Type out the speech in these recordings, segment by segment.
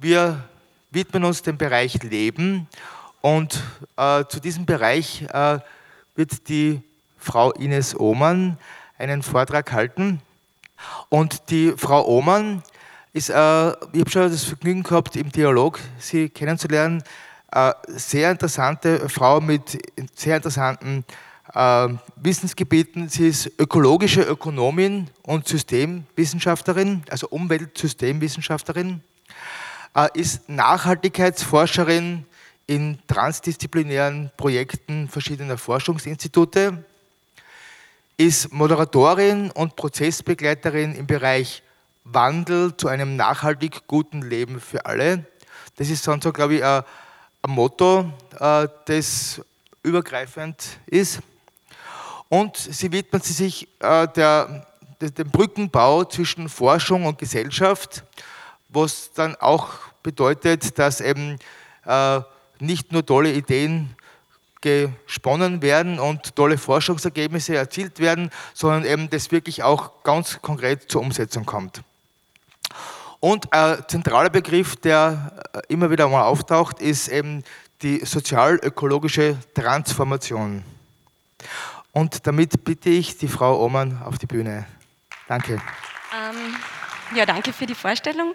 wir widmen uns dem Bereich Leben und äh, zu diesem Bereich äh, wird die Frau Ines Ohmann einen Vortrag halten. Und die Frau Ohmann ist, äh, ich habe schon das Vergnügen gehabt, im Dialog sie kennenzulernen, äh, sehr interessante Frau mit sehr interessanten äh, Wissensgebieten. Sie ist ökologische Ökonomin und Systemwissenschaftlerin, also Umweltsystemwissenschaftlerin, ist Nachhaltigkeitsforscherin in transdisziplinären Projekten verschiedener Forschungsinstitute, ist Moderatorin und Prozessbegleiterin im Bereich Wandel zu einem nachhaltig guten Leben für alle. Das ist sonst so, glaube ich, ein, ein Motto, äh, das übergreifend ist. Und sie widmet sich äh, der, dem Brückenbau zwischen Forschung und Gesellschaft, was dann auch bedeutet, dass eben äh, nicht nur tolle Ideen gesponnen werden und tolle Forschungsergebnisse erzielt werden, sondern eben das wirklich auch ganz konkret zur Umsetzung kommt. Und ein zentraler Begriff, der äh, immer wieder mal auftaucht, ist eben die sozial-ökologische Transformation. Und damit bitte ich die Frau Oman auf die Bühne. Danke. Ähm, ja, danke für die Vorstellung.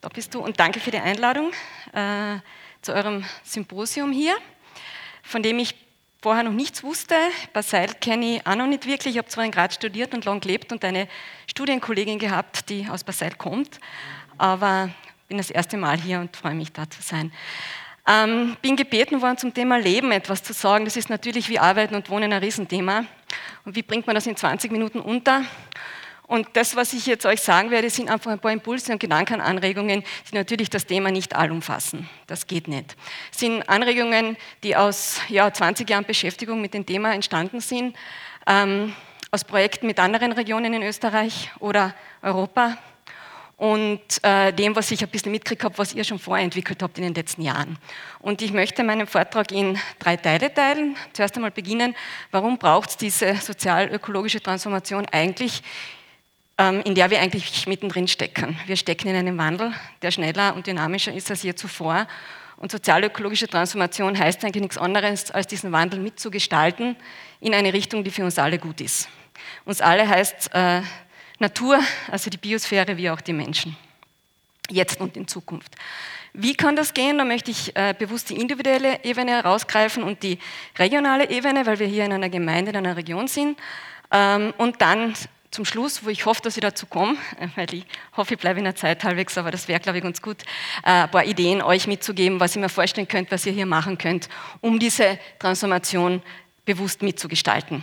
Da bist du und danke für die Einladung äh, zu eurem Symposium hier, von dem ich vorher noch nichts wusste. Basel kenne ich auch noch nicht wirklich. Ich habe zwar in Graz studiert und lang gelebt und eine Studienkollegin gehabt, die aus Basel kommt, aber bin das erste Mal hier und freue mich, da zu sein. Ähm, bin gebeten worden, zum Thema Leben etwas zu sagen. Das ist natürlich wie Arbeiten und Wohnen ein Riesenthema. Und wie bringt man das in 20 Minuten unter? Und das, was ich jetzt euch sagen werde, sind einfach ein paar Impulse und Gedankenanregungen, die natürlich das Thema nicht allumfassen. Das geht nicht. Das sind Anregungen, die aus ja, 20 Jahren Beschäftigung mit dem Thema entstanden sind, ähm, aus Projekten mit anderen Regionen in Österreich oder Europa und äh, dem, was ich ein bisschen mitgekriegt habe, was ihr schon vorentwickelt habt in den letzten Jahren. Und ich möchte meinen Vortrag in drei Teile teilen. Zuerst einmal beginnen, warum braucht es diese sozial-ökologische Transformation eigentlich in der wir eigentlich mittendrin stecken. Wir stecken in einem Wandel, der schneller und dynamischer ist als je zuvor. Und sozialökologische Transformation heißt eigentlich nichts anderes, als diesen Wandel mitzugestalten in eine Richtung, die für uns alle gut ist. Uns alle heißt äh, Natur, also die Biosphäre, wie auch die Menschen. Jetzt und in Zukunft. Wie kann das gehen? Da möchte ich äh, bewusst die individuelle Ebene herausgreifen und die regionale Ebene, weil wir hier in einer Gemeinde, in einer Region sind. Ähm, und dann zum Schluss, wo ich hoffe, dass ich dazu komme, äh, weil ich hoffe, ich bleibe in der Zeit halbwegs, aber das wäre, glaube ich, ganz gut, äh, ein paar Ideen euch mitzugeben, was ihr mir vorstellen könnt, was ihr hier machen könnt, um diese Transformation bewusst mitzugestalten.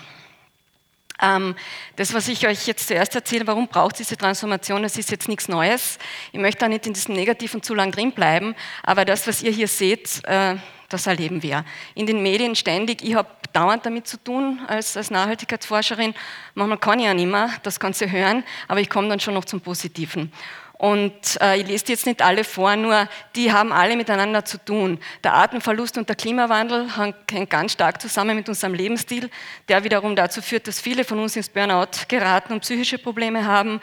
Ähm, das, was ich euch jetzt zuerst erzähle, warum braucht diese Transformation, das ist jetzt nichts Neues. Ich möchte da nicht in diesem Negativen zu lang drin bleiben, aber das, was ihr hier seht, äh, das erleben wir. In den Medien ständig, ich habe dauernd damit zu tun als, als Nachhaltigkeitsforscherin. Manchmal kann ich ja nicht mehr das Ganze hören, aber ich komme dann schon noch zum Positiven. Und äh, ich lese die jetzt nicht alle vor, nur die haben alle miteinander zu tun. Der Artenverlust und der Klimawandel hängen ganz stark zusammen mit unserem Lebensstil, der wiederum dazu führt, dass viele von uns ins Burnout geraten und psychische Probleme haben.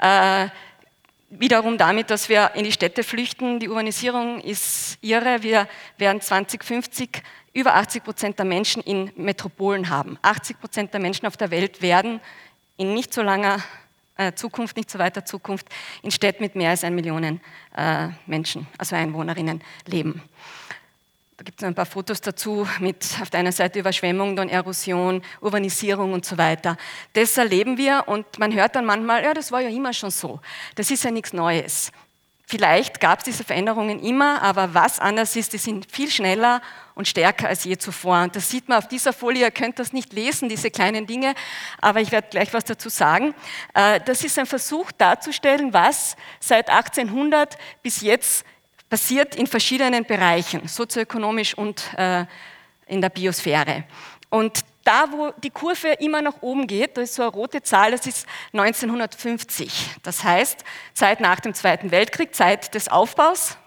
Äh, wiederum damit, dass wir in die Städte flüchten. Die Urbanisierung ist irre. Wir werden 2050 über 80 Prozent der Menschen in Metropolen haben. 80 Prozent der Menschen auf der Welt werden in nicht so langer äh, Zukunft, nicht so weiter Zukunft, in Städten mit mehr als ein Millionen äh, Menschen, also Einwohnerinnen, leben. Da gibt es ein paar Fotos dazu mit auf der einen Seite Überschwemmung, dann Erosion, Urbanisierung und so weiter. Das erleben wir und man hört dann manchmal, ja, das war ja immer schon so. Das ist ja nichts Neues. Vielleicht gab es diese Veränderungen immer, aber was anders ist, die sind viel schneller und stärker als je zuvor. Und das sieht man auf dieser Folie, ihr könnt das nicht lesen, diese kleinen Dinge, aber ich werde gleich was dazu sagen. Äh, das ist ein Versuch darzustellen, was seit 1800 bis jetzt passiert in verschiedenen Bereichen, sozioökonomisch und äh, in der Biosphäre. Und da, wo die Kurve immer nach oben geht, da ist so eine rote Zahl, das ist 1950. Das heißt, Zeit nach dem Zweiten Weltkrieg, Zeit des Aufbaus,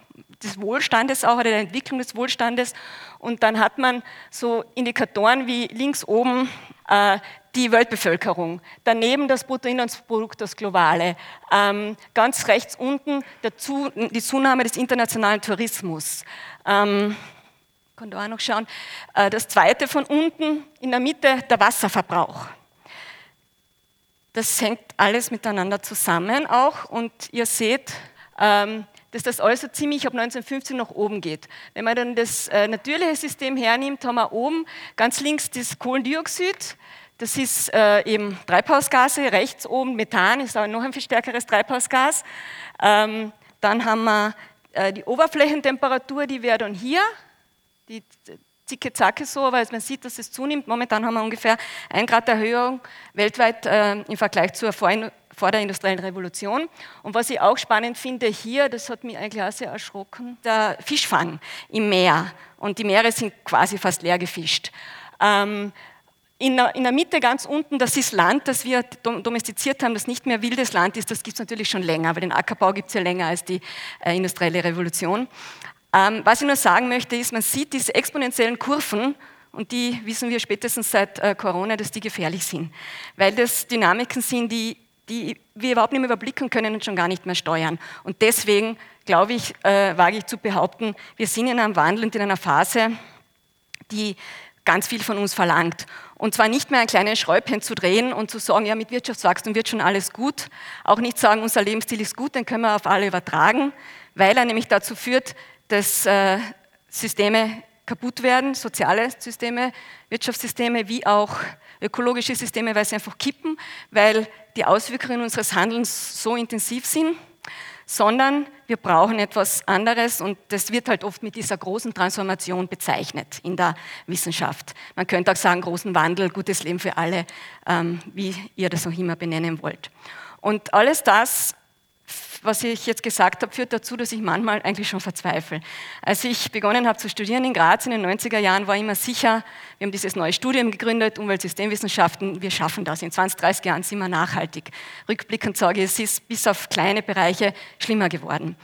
des Wohlstandes auch, oder der Entwicklung des Wohlstandes. Und dann hat man so Indikatoren wie links oben äh, die Weltbevölkerung, daneben das Bruttoinlandsprodukt, das globale, ähm, ganz rechts unten dazu die Zunahme des internationalen Tourismus. Ähm, kann da auch noch schauen. Äh, das zweite von unten in der Mitte der Wasserverbrauch. Das hängt alles miteinander zusammen auch und ihr seht, ähm, dass das also ziemlich ab 1950 nach oben geht. Wenn man dann das äh, natürliche System hernimmt, haben wir oben ganz links das Kohlendioxid, das ist äh, eben Treibhausgase, rechts oben Methan, ist aber noch ein viel stärkeres Treibhausgas. Ähm, dann haben wir äh, die Oberflächentemperatur, die wäre dann hier, die zicke Zacke so, weil man sieht, dass es zunimmt. Momentan haben wir ungefähr ein Grad Erhöhung weltweit im Vergleich zur vor der industriellen Revolution. Und was ich auch spannend finde hier, das hat mich eigentlich auch sehr erschrocken, der Fischfang im Meer. Und die Meere sind quasi fast leer gefischt. Ähm, in der, in der, Mitte ganz unten, das ist Land, das wir domestiziert haben, das nicht mehr wildes Land ist. Das gibt es natürlich schon länger, weil den Ackerbau gibt es ja länger als die äh, industrielle Revolution. Ähm, was ich nur sagen möchte, ist, man sieht diese exponentiellen Kurven und die wissen wir spätestens seit äh, Corona, dass die gefährlich sind, weil das Dynamiken sind, die die wir überhaupt nicht mehr überblicken können und schon gar nicht mehr steuern. Und deswegen, glaube ich, äh, wage ich zu behaupten, wir sind in einem Wandel und in einer Phase, die ganz viel von uns verlangt. Und zwar nicht mehr ein kleines Schräubchen zu drehen und zu sagen, ja, mit Wirtschaftswachstum wird schon alles gut. Auch nicht sagen, unser Lebensstil ist gut, den können wir auf alle übertragen, weil er nämlich dazu führt, dass äh, Systeme kaputt werden, soziale Systeme, Wirtschaftssysteme wie auch ökologische Systeme, weil sie einfach kippen, weil die Auswirkungen unseres Handelns so intensiv sind, sondern wir brauchen etwas anderes und das wird halt oft mit dieser großen Transformation bezeichnet in der Wissenschaft. Man könnte auch sagen, großen Wandel, gutes Leben für alle, ähm, wie ihr das auch immer benennen wollt. Und alles das was ich jetzt gesagt habe, führt dazu, dass ich manchmal eigentlich schon verzweifle. Als ich begonnen habe zu studieren in Graz in den 90er Jahren, war ich immer sicher, wir haben dieses neue Studium gegründet, Umweltsystemwissenschaften, wir schaffen das. In 20, 30 Jahren sind wir nachhaltig. Rückblickend sage ich, es ist bis auf kleine Bereiche schlimmer geworden.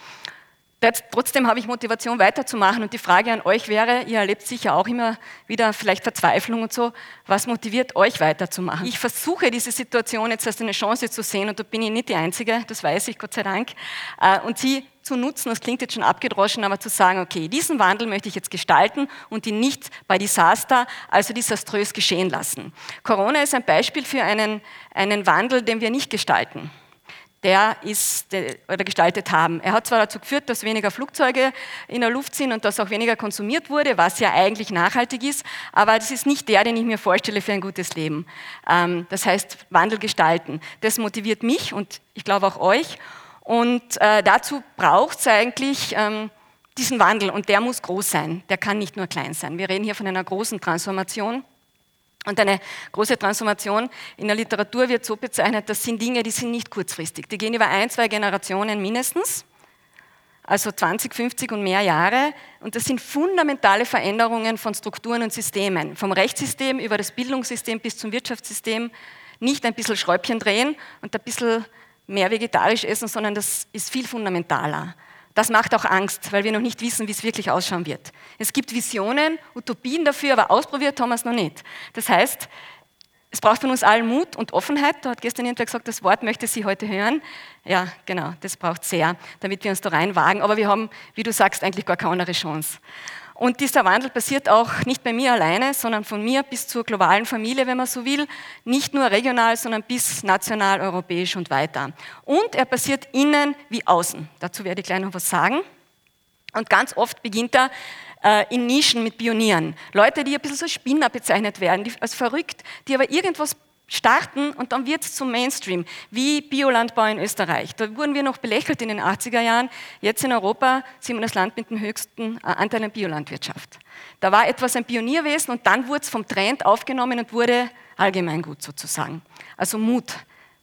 Trotzdem habe ich Motivation weiterzumachen und die Frage an euch wäre, ihr erlebt sicher auch immer wieder vielleicht Verzweiflung und so, was motiviert euch weiterzumachen? Ich versuche diese Situation jetzt als eine Chance zu sehen und da bin ich nicht die Einzige, das weiß ich Gott sei Dank, äh, und sie zu nutzen, das klingt jetzt schon abgedroschen, aber zu sagen, okay, diesen Wandel möchte ich jetzt gestalten und ihn nicht bei Desaster, also desaströs geschehen lassen. Corona ist ein Beispiel für einen, einen Wandel, den wir nicht gestalten der ist oder gestaltet haben. Er hat zwar dazu geführt, dass weniger Flugzeuge in der Luft sind und dass auch weniger konsumiert wurde, was ja eigentlich nachhaltig ist, aber das ist nicht der, den ich mir vorstelle für ein gutes Leben. Ähm, das heißt, Wandel gestalten. Das motiviert mich und ich glaube auch euch. Und äh, dazu braucht es eigentlich ähm, diesen Wandel und der muss groß sein. Der kann nicht nur klein sein. Wir reden hier von einer großen Transformation. Und eine große Transformation in der Literatur wird so bezeichnet, das sind Dinge, die sind nicht kurzfristig. Die gehen über ein, zwei Generationen mindestens, also 20, 50 und mehr Jahre. Und das sind fundamentale Veränderungen von Strukturen und Systemen, vom Rechtssystem über das Bildungssystem bis zum Wirtschaftssystem. Nicht ein bisschen Schräubchen drehen und ein bisschen mehr vegetarisch essen, sondern das ist viel fundamentaler. Das macht auch Angst, weil wir noch nicht wissen, wie es wirklich ausschauen wird. Es gibt Visionen, Utopien dafür, aber ausprobiert haben wir es noch nicht. Das heißt, es braucht von uns allen Mut und Offenheit. Da hat gestern jemand gesagt, das Wort möchte sie heute hören. Ja, genau, das braucht sehr, damit wir uns da reinwagen. Aber wir haben, wie du sagst, eigentlich gar keine andere Chance. Und dieser Wandel passiert auch nicht bei mir alleine, sondern von mir bis zur globalen Familie, wenn man so will. Nicht nur regional, sondern bis national, europäisch und weiter. Und er passiert innen wie außen. Dazu werde ich gleich noch was sagen. Und ganz oft beginnt er äh, in Nischen mit Pionieren. Leute, die ein bisschen so Spinner bezeichnet werden, die, als verrückt, die aber irgendwas starten und dann wird es zum Mainstream, wie Biolandbau in Österreich. Da wurden wir noch belächelt in den 80er Jahren. Jetzt in Europa sind wir das Land mit dem höchsten äh, Anteil an Biolandwirtschaft. Da war etwas ein Pionierwesen und dann wurde es vom Trend aufgenommen und wurde allgemeingut sozusagen. Also Mut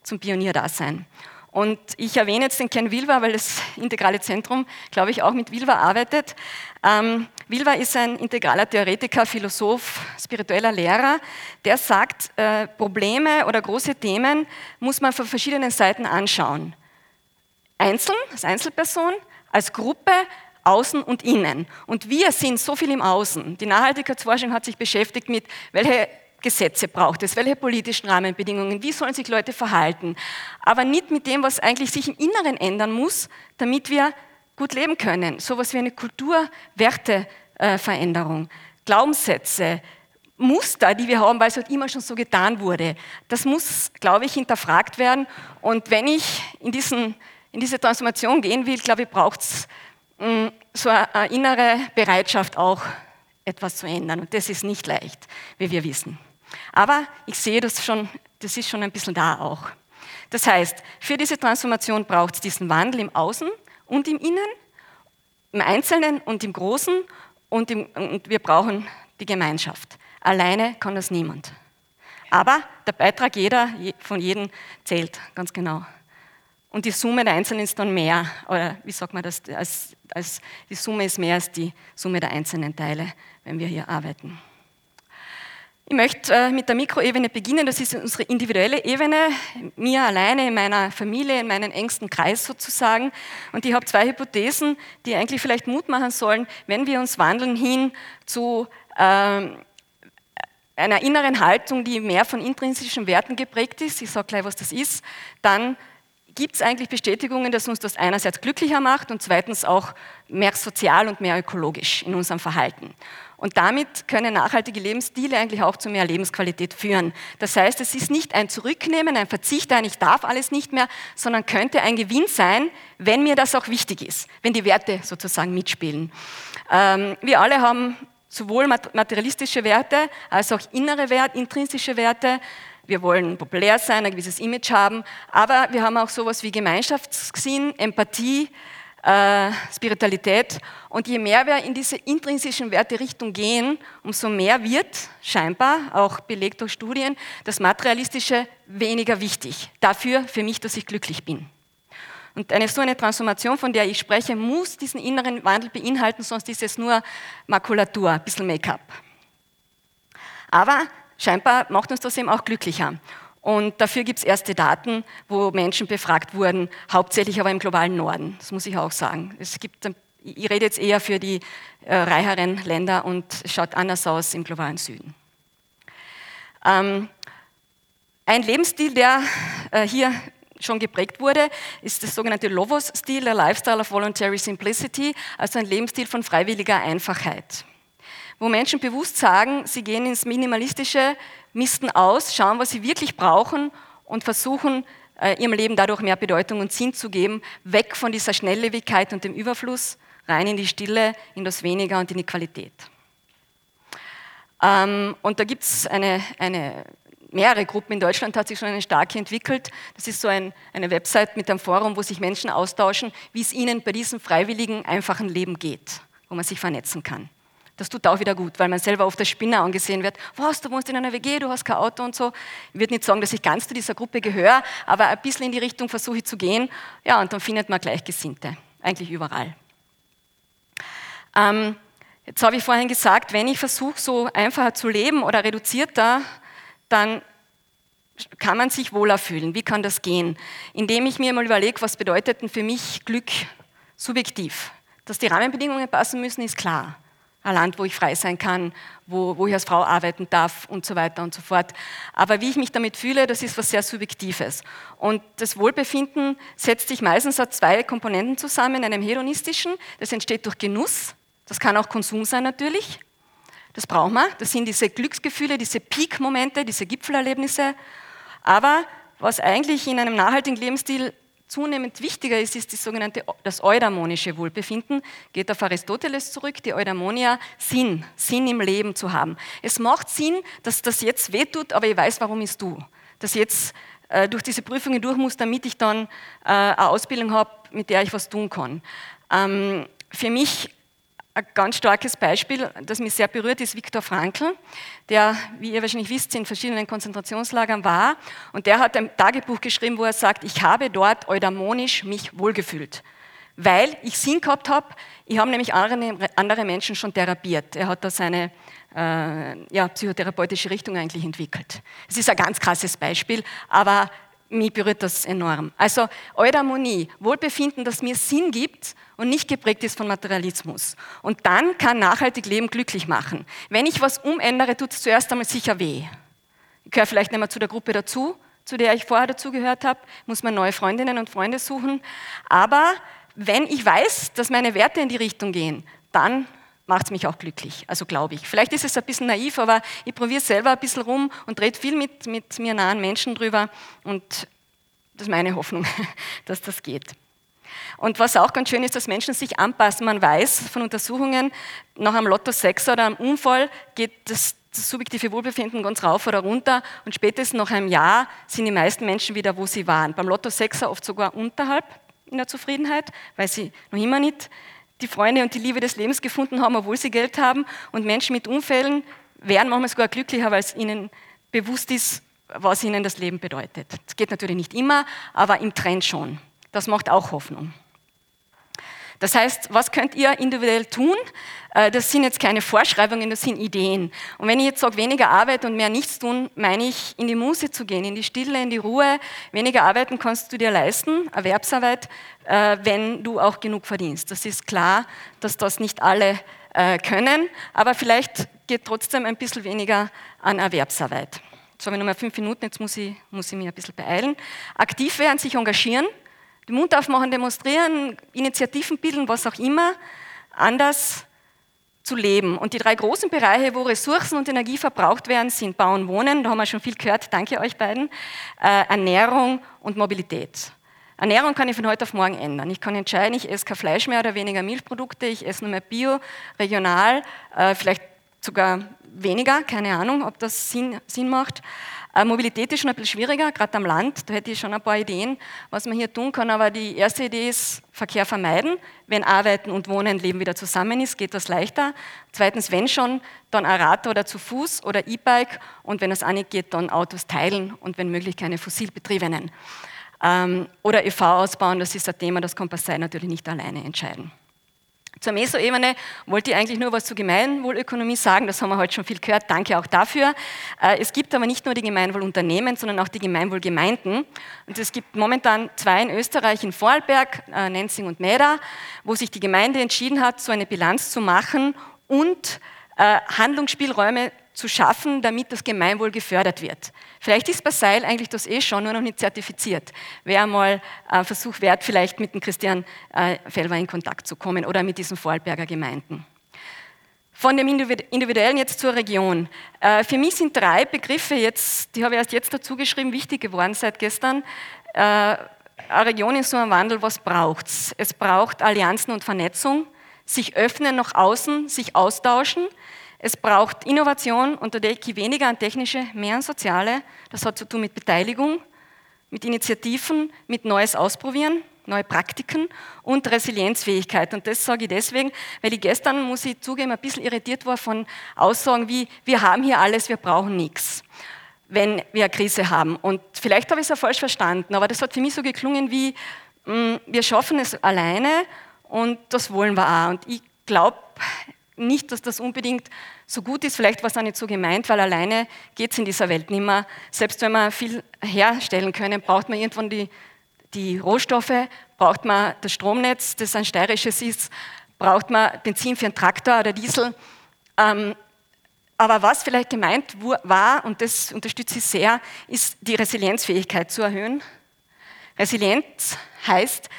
zum Pionierdasein. Und ich erwähne jetzt den Ken Wilber, weil das integrale Zentrum, glaube ich, auch mit Wilber arbeitet. Ähm, Wilber ist ein integraler Theoretiker, Philosoph, spiritueller Lehrer, der sagt, äh, Probleme oder große Themen muss man von verschiedenen Seiten anschauen. Einzeln, als Einzelperson, als Gruppe, Außen und Innen. Und wir sind so viel im Außen. Die Nachhaltigkeitsforschung hat sich beschäftigt mit, welche Gesetze braucht es? Welche politischen Rahmenbedingungen? Wie sollen sich Leute verhalten? Aber nicht mit dem, was eigentlich sich im Inneren ändern muss, damit wir gut leben können. So etwas wie eine Kulturwerteveränderung, Glaubenssätze, Muster, die wir haben, weil es halt immer schon so getan wurde. Das muss, glaube ich, hinterfragt werden. Und wenn ich in, diesen, in diese Transformation gehen will, glaube ich, braucht es mm, so eine innere Bereitschaft auch, etwas zu ändern. Und das ist nicht leicht, wie wir wissen. Aber ich sehe das schon, das ist schon ein bisschen da auch. Das heißt, für diese Transformation braucht es diesen Wandel im Außen und im Innen, im Einzelnen und im Großen und, im, und wir brauchen die Gemeinschaft. Alleine kann das niemand. Aber der Beitrag jeder, von jedem zählt, ganz genau. Und die Summe der Einzelnen ist dann mehr, oder wie sagt man das, als, als die Summe ist mehr als die Summe der einzelnen Teile, wenn wir hier arbeiten. Ich möchte äh, mit der Mikroebene beginnen, das ist unsere individuelle Ebene, mir alleine, in meiner Familie, in meinem engsten Kreis sozusagen. Und ich habe zwei Hypothesen, die eigentlich vielleicht Mut machen sollen, wenn wir uns wandeln hin zu ähm, einer inneren Haltung, die mehr von intrinsischen Werten geprägt ist, ich sage gleich, was das ist, dann gibt es eigentlich Bestätigungen, dass uns das einerseits glücklicher macht und zweitens auch mehr sozial und mehr ökologisch in unserem Verhalten. Und damit können nachhaltige Lebensstile eigentlich auch zu mehr Lebensqualität führen. Das heißt, es ist nicht ein Zurücknehmen, ein Verzicht, ein Ich darf alles nicht mehr, sondern könnte ein Gewinn sein, wenn mir das auch wichtig ist, wenn die Werte sozusagen mitspielen. Ähm, wir alle haben sowohl materialistische Werte als auch innere Werte, intrinsische Werte. Wir wollen populär sein, ein gewisses Image haben, aber wir haben auch sowas wie Gemeinschaftssinn, Empathie, äh, Spiritualität. Und je mehr wir in diese intrinsischen Werte Richtung gehen, umso mehr wird scheinbar, auch belegt durch Studien, das Materialistische weniger wichtig. Dafür für mich, dass ich glücklich bin. Und eine so eine Transformation, von der ich spreche, muss diesen inneren Wandel beinhalten, sonst ist es nur Makulatur, ein bisschen Make-up. Aber scheinbar macht uns das eben auch glücklicher. Und dafür gibt es erste Daten, wo Menschen befragt wurden, hauptsächlich aber im globalen Norden. Das muss ich auch sagen. Es gibt, ich rede jetzt eher für die äh, reicheren Länder und es schaut anders aus im globalen Süden. Ähm, ein Lebensstil, der äh, hier schon geprägt wurde, ist das sogenannte Lovos-Stil, der Lifestyle of Voluntary Simplicity, also ein Lebensstil von freiwilliger Einfachheit. Wo Menschen bewusst sagen, sie gehen ins Minimalistische, misten aus, schauen, was sie wirklich brauchen und versuchen, äh, ihrem Leben dadurch mehr Bedeutung und Sinn zu geben, weg von dieser Schnelllebigkeit und dem Überfluss, rein in die Stille, in das Weniger und in die Qualität. Ähm, und da gibt es eine, eine mehrere Gruppen in Deutschland hat sich schon eine starke entwickelt. Das ist so ein, eine Website mit einem Forum, wo sich Menschen austauschen, wie es ihnen bei diesem freiwilligen, einfachen Leben geht, wo man sich vernetzen kann. Das tut auch wieder gut, weil man selber oft als Spinner angesehen wird. Was, du wohnst in einer WG, du hast kein Auto und so. Ich würde nicht sagen, dass ich ganz zu dieser Gruppe gehöre, aber ein bisschen in die Richtung versuche ich zu gehen. Ja, und dann findet man Gleichgesinnte, eigentlich überall. Ähm, jetzt habe ich vorhin gesagt, wenn ich versuche, so einfacher zu leben oder reduzierter, dann kann man sich wohler fühlen. Wie kann das gehen? Indem ich mir mal überlege, was bedeutet denn für mich Glück subjektiv? Dass die Rahmenbedingungen passen müssen, ist klar. Ein Land, wo ich frei sein kann, wo, wo ich als Frau arbeiten darf und so weiter und so fort. Aber wie ich mich damit fühle, das ist was sehr Subjektives. Und das Wohlbefinden setzt sich meistens aus zwei Komponenten zusammen, einem hedonistischen, das entsteht durch Genuss, das kann auch Konsum sein natürlich, das brauchen wir. Das sind diese Glücksgefühle, diese Peak-Momente, diese Gipfelerlebnisse. Aber was eigentlich in einem nachhaltigen Lebensstil zunehmend wichtiger ist, ist die sogenannte, das eudaimonische Wohlbefinden. Geht auf Aristoteles zurück, die Eudaimonia, Sinn, Sinn im Leben zu haben. Es macht Sinn, dass das jetzt wehtut, aber ich weiß, warum ich es tue. Dass jetzt äh, durch diese Prüfungen durch muss, damit ich dann äh, eine Ausbildung habe, mit der ich was tun kann. Ähm, für mich ein ganz starkes Beispiel, das mich sehr berührt, ist Viktor Frankl, der, wie ihr wahrscheinlich wisst, in verschiedenen Konzentrationslagern war. Und der hat ein Tagebuch geschrieben, wo er sagt, ich habe dort eudaimonisch mich wohlgefühlt. Weil ich Sinn gehabt habe, ich habe nämlich andere, Menschen schon therapiert. Er hat da seine äh, ja, psychotherapeutische Richtung eigentlich entwickelt. Es ist ein ganz krasses Beispiel, aber mich berührt das enorm. Also Eudaimonie, Wohlbefinden, das mir Sinn gibt und nicht geprägt ist von Materialismus. Und dann kann nachhaltig Leben glücklich machen. Wenn ich was umändere, tut es zuerst einmal sicher weh. gehöre vielleicht nicht mehr zu der Gruppe dazu, zu der ich vorher dazugehört habe, muss man neue Freundinnen und Freunde suchen. Aber wenn ich weiß, dass meine Werte in die Richtung gehen, dann macht es mich auch glücklich, also glaube ich. Vielleicht ist es ein bisschen naiv, aber ich probiere selber ein bisschen rum und rede viel mit, mit mir nahen Menschen drüber und das ist meine Hoffnung, dass das geht. Und was auch ganz schön ist, dass Menschen sich anpassen. Man weiß von Untersuchungen, nach einem Lotto 6 oder einem Unfall geht das, das subjektive Wohlbefinden ganz rauf oder runter und spätestens nach einem Jahr sind die meisten Menschen wieder, wo sie waren. Beim Lotto 6 oft sogar unterhalb in der Zufriedenheit, weil sie noch immer nicht die Freunde und die Liebe des Lebens gefunden haben, obwohl sie Geld haben. Und Menschen mit Unfällen werden manchmal sogar glücklicher, weil es ihnen bewusst ist, was ihnen das Leben bedeutet. Das geht natürlich nicht immer, aber im Trend schon. Das macht auch Hoffnung. Das heißt, was könnt ihr individuell tun? Äh, das sind jetzt keine Vorschreibungen, das sind Ideen. Und wenn ich jetzt sage, weniger Arbeit und mehr nichts tun, meine ich, in die Muße zu gehen, in die Stille, in die Ruhe. Weniger arbeiten kannst du dir leisten, Erwerbsarbeit, äh, wenn du auch genug verdienst. Das ist klar, dass das nicht alle äh, können, aber vielleicht geht trotzdem ein bisschen weniger an Erwerbsarbeit. Jetzt habe ich noch mal fünf Minuten, jetzt muss ich, muss ich mich ein bisschen beeilen. Aktiv werden, sich engagieren, den Mund aufmachen, demonstrieren, Initiativen bilden, was auch immer, anders zu leben. Und die drei großen Bereiche, wo Ressourcen und Energie verbraucht werden, sind Bauen, Wohnen, da haben wir schon viel gehört, danke euch beiden, äh, Ernährung und Mobilität. Ernährung kann ich von heute auf morgen ändern. Ich kann entscheiden, ich esse kein Fleisch mehr oder weniger Milchprodukte, ich esse nur mehr Bio, regional, äh, vielleicht sogar weniger, keine Ahnung, ob das Sinn, Sinn macht. Äh, Mobilität ist schon ein bisschen schwieriger, gerade am Land. Da hätte ich schon ein paar Ideen, was man hier tun kann. Aber die erste Idee ist Verkehr vermeiden. Wenn Arbeiten und Wohnen, Leben wieder zusammen ist, geht das leichter. Zweitens, wenn schon, dann Rad oder zu Fuß oder E-Bike. Und wenn es auch nicht geht, dann Autos teilen und wenn möglich keine fossilbetriebenen. Ähm, oder EV ausbauen, das ist ein Thema, das kann Partei natürlich nicht alleine entscheiden. Zur Meso-Ebene wollte ich eigentlich nur was zur Gemeinwohlökonomie sagen, das haben wir heute schon viel gehört, danke auch dafür. Äh, es gibt aber nicht nur die Gemeinwohlunternehmen, sondern auch die Gemeinwohlgemeinden. Und es gibt momentan zwei in Österreich, in Vorarlberg, äh, Nenzing und Mäder, wo sich die Gemeinde entschieden hat, so eine Bilanz zu machen und äh, Handlungsspielräume zu schaffen, damit das Gemeinwohl gefördert wird. Vielleicht ist bei Seil eigentlich das eh schon, nur noch nicht zertifiziert. Wäre mal ein Versuch wert, vielleicht mit dem Christian äh, Felber in Kontakt zu kommen oder mit diesen Vorarlberger Gemeinden. Von dem Individuellen jetzt zur Region. Äh, für mich sind drei Begriffe jetzt, die habe ich erst jetzt dazu geschrieben, wichtig geworden seit gestern. Äh, eine Region in so einem Wandel, was braucht es? Es braucht Allianzen und Vernetzung, sich öffnen nach außen, sich austauschen, es braucht Innovation und da denke ich weniger an technische, mehr an soziale. Das hat zu tun mit Beteiligung, mit Initiativen, mit Neues ausprobieren, neue Praktiken und Resilienzfähigkeit. Und das sage ich deswegen, weil ich gestern, muss ich zugeben, ein bisschen irritiert war von Aussagen wie, wir haben hier alles, wir brauchen nichts, wenn wir eine Krise haben. Und vielleicht habe ich es ja falsch verstanden, aber das hat für mich so geklungen wie, mm, wir schaffen es alleine und das wollen wir auch. Und ich glaube, nicht, dass das unbedingt so gut ist, vielleicht war es auch nicht so gemeint, weil alleine geht es in dieser Welt nicht mehr. Selbst wenn wir viel herstellen können, braucht man irgendwann die, die Rohstoffe, braucht man das Stromnetz, das ein steirisches ist, braucht man Benzin für einen Traktor oder Diesel. Ähm, aber was vielleicht gemeint war, und das unterstütze ich sehr, ist die Resilienzfähigkeit zu erhöhen. Resilienz heißt,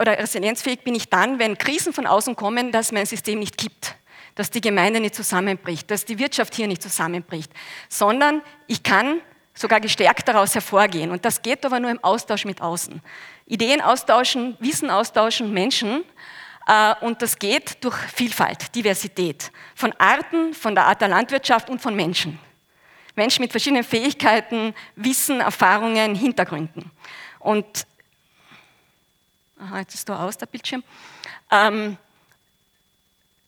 oder resilienzfähig bin ich dann, wenn Krisen von außen kommen, dass mein System nicht kippt, dass die Gemeinde nicht zusammenbricht, dass die Wirtschaft hier nicht zusammenbricht, sondern ich kann sogar gestärkt daraus hervorgehen. Und das geht aber nur im Austausch mit außen. Ideen austauschen, Wissen austauschen, Menschen. Äh, und das geht durch Vielfalt, Diversität. Von Arten, von der Art der Landwirtschaft und von Menschen. Menschen mit verschiedenen Fähigkeiten, Wissen, Erfahrungen, Hintergründen. Und Aha, jetzt ist da aus der Bildschirm. Ähm,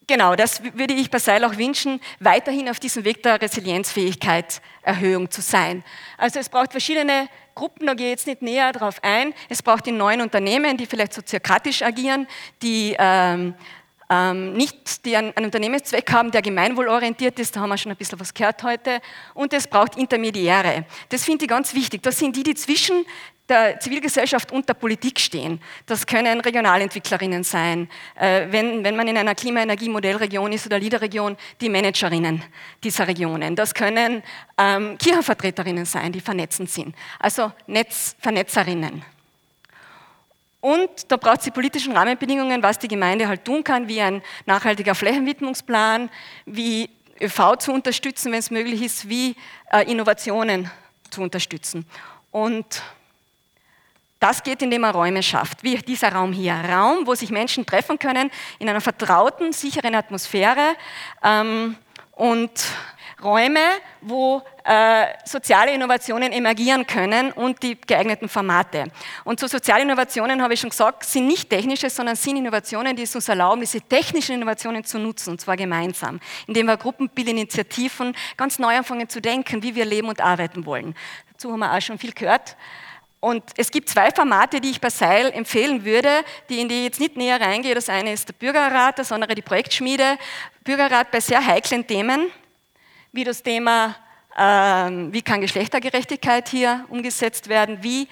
genau, das würde ich bei Seil auch wünschen, weiterhin auf diesem Weg der Resilienzfähigkeit Erhöhung zu sein. Also es braucht verschiedene Gruppen, da gehe ich jetzt nicht näher darauf ein. Es braucht die neuen Unternehmen, die vielleicht soziokratisch agieren, die ähm, ähm, nicht die einen, einen Unternehmenszweck haben, der gemeinwohlorientiert ist, da haben wir schon ein bisschen was gehört heute, und es braucht Intermediäre. Das finde ich ganz wichtig. Das sind die, die zwischen der Zivilgesellschaft und der Politik stehen. Das können Regionalentwicklerinnen sein, äh, wenn, wenn man in einer Klima-Energie-Modellregion ist oder Leaderregion, die Managerinnen dieser Regionen. Das können ähm, Kirchenvertreterinnen sein, die vernetzend sind, also Netzvernetzerinnen. Und da braucht es die politischen Rahmenbedingungen, was die Gemeinde halt tun kann, wie ein nachhaltiger Flächenwidmungsplan, wie ÖV zu unterstützen, wenn es möglich ist, wie äh, Innovationen zu unterstützen. Und das geht, indem man Räume schafft, wie dieser Raum hier. Raum, wo sich Menschen treffen können in einer vertrauten, sicheren Atmosphäre ähm, und Räume, wo äh, soziale Innovationen emergieren können und die geeigneten Formate. Und so soziale Innovationen, habe ich schon gesagt, sind nicht technische, sondern sind Innovationen, die es uns erlauben, diese technischen Innovationen zu nutzen, und zwar gemeinsam, indem wir Gruppenbildinitiativen ganz neu anfangen zu denken, wie wir leben und arbeiten wollen. Dazu haben wir auch schon viel gehört. Und es gibt zwei Formate, die ich bei Seil empfehlen würde, die in die jetzt nicht näher reingehe. Das eine ist der Bürgerrat, das andere die Projektschmiede. Bürgerrat bei sehr heiklen Themen wie das Thema, ähm, wie kann Geschlechtergerechtigkeit hier umgesetzt werden, wie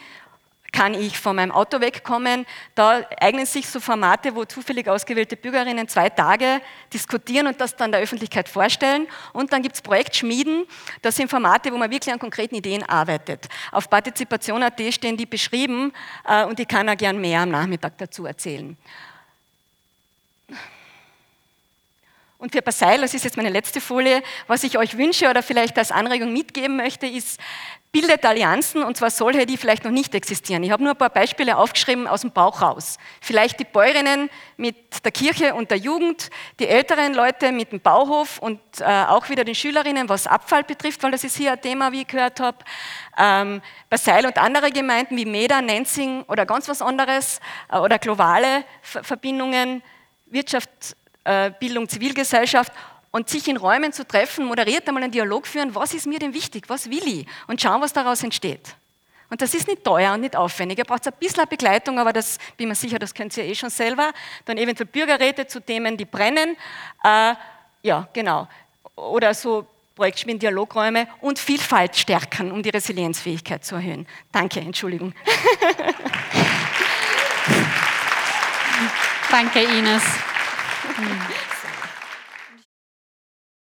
kann ich von meinem Auto wegkommen. Da eignen sich so Formate, wo zufällig ausgewählte Bürgerinnen zwei Tage diskutieren und das dann der Öffentlichkeit vorstellen. Und dann gibt es Projektschmieden. Das sind Formate, wo man wirklich an konkreten Ideen arbeitet. Auf partizipation.at stehen die beschrieben äh, und ich kann auch gern mehr am Nachmittag dazu erzählen. Und für Passeil, das ist jetzt meine letzte Folie, was ich euch wünsche oder vielleicht als Anregung mitgeben möchte, ist, bildet Allianzen und zwar solche, die vielleicht noch nicht existieren. Ich habe nur ein paar Beispiele aufgeschrieben aus dem Bauch raus. Vielleicht die Bäuerinnen mit der Kirche und der Jugend, die älteren Leute mit dem Bauhof und äh, auch wieder den Schülerinnen, was Abfall betrifft, weil das ist hier ein Thema, wie ich gehört habe. Ähm, Basel und andere Gemeinden wie Meda, Nenzing oder ganz was anderes äh, oder globale Verbindungen, Wirtschaft, Bildung, Zivilgesellschaft und sich in Räumen zu treffen, moderiert einmal einen Dialog führen, was ist mir denn wichtig, was will ich und schauen, was daraus entsteht. Und das ist nicht teuer und nicht aufwendig. Ihr braucht ein bisschen Begleitung, aber das bin mir sicher, das könnt ihr eh schon selber. Dann eventuell Bürgerräte zu Themen, die brennen. Äh, ja, genau. Oder so Projektspielen, Dialogräume und Vielfalt stärken, um die Resilienzfähigkeit zu erhöhen. Danke, Entschuldigung. Danke, Ines. 嗯